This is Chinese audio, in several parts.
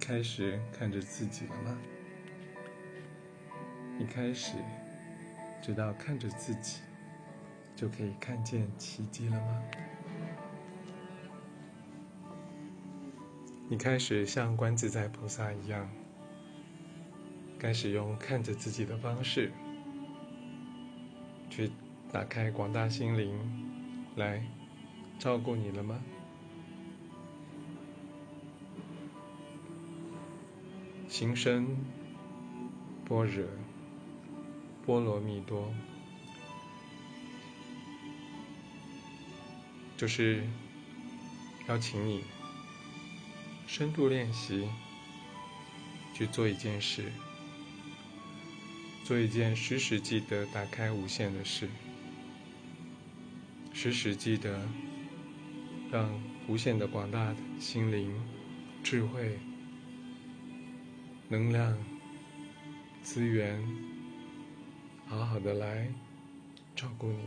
开始看着自己了吗？你开始知道看着自己就可以看见奇迹了吗？你开始像观自在菩萨一样，开始用看着自己的方式，去打开广大心灵，来照顾你了吗？行深般若波罗蜜多，就是邀请你深度练习，去做一件事，做一件时时记得打开无限的事，时时记得让无限的广大的心灵智慧。能量、资源，好好的来照顾你。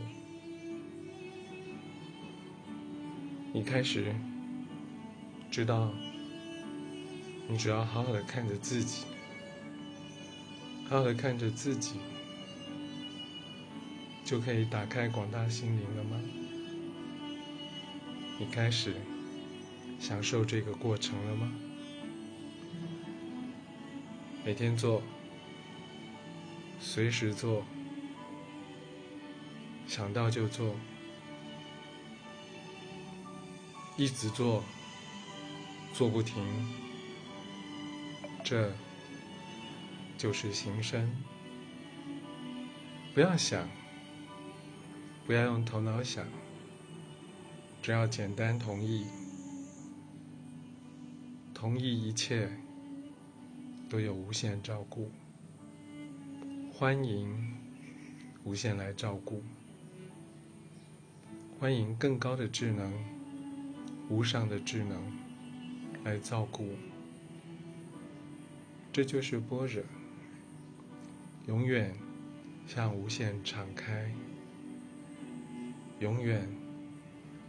你开始知道，你只要好好的看着自己，好好的看着自己，就可以打开广大心灵了吗？你开始享受这个过程了吗？每天做，随时做，想到就做，一直做，做不停，这就是行深。不要想，不要用头脑想，只要简单同意，同意一切。都有无限照顾，欢迎无限来照顾，欢迎更高的智能、无上的智能来照顾。这就是般若，永远向无限敞开，永远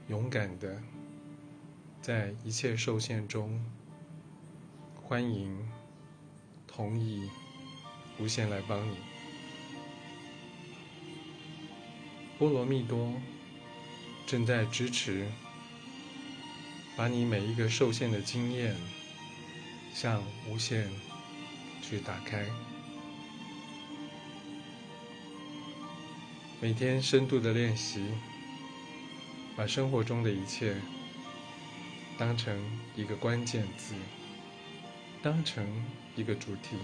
勇敢的在一切受限中欢迎。同意，无限来帮你。波罗蜜多正在支持，把你每一个受限的经验向无限去打开。每天深度的练习，把生活中的一切当成一个关键字。当成一个主题，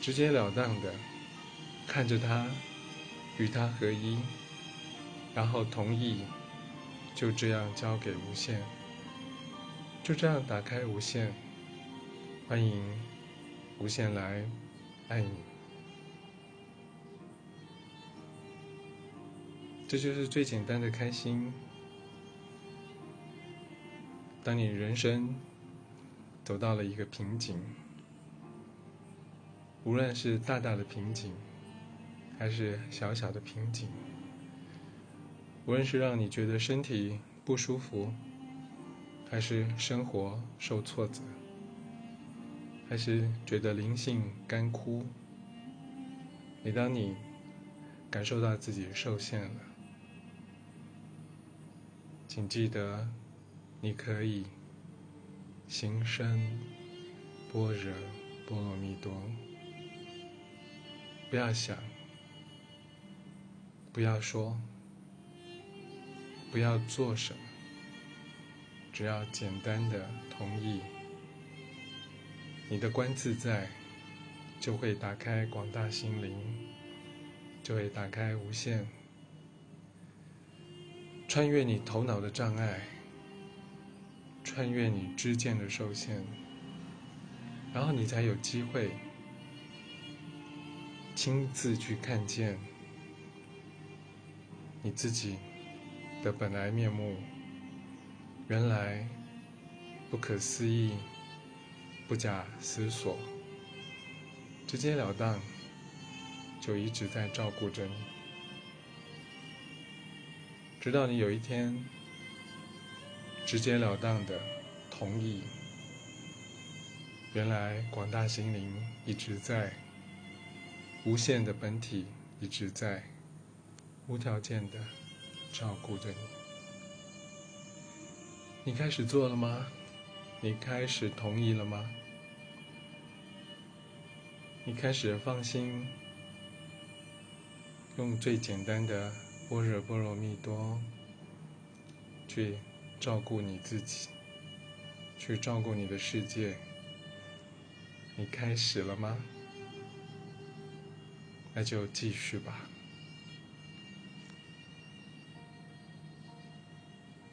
直截了当的看着他，与他合一，然后同意，就这样交给无限，就这样打开无限，欢迎无限来爱你，这就是最简单的开心。当你人生。走到了一个瓶颈，无论是大大的瓶颈，还是小小的瓶颈，无论是让你觉得身体不舒服，还是生活受挫折，还是觉得灵性干枯，每当你感受到自己受限了，请记得，你可以。行深般若波罗蜜多，不要想，不要说，不要做什么，只要简单的同意，你的观自在就会打开广大心灵，就会打开无限，穿越你头脑的障碍。穿越你之间的受限，然后你才有机会亲自去看见你自己的本来面目。原来不可思议，不假思索，直截了当，就一直在照顾着你，直到你有一天。直截了当的同意，原来广大心灵一直在，无限的本体一直在，无条件的照顾着你。你开始做了吗？你开始同意了吗？你开始放心，用最简单的般若波罗蜜多去照顾你自己，去照顾你的世界。你开始了吗？那就继续吧。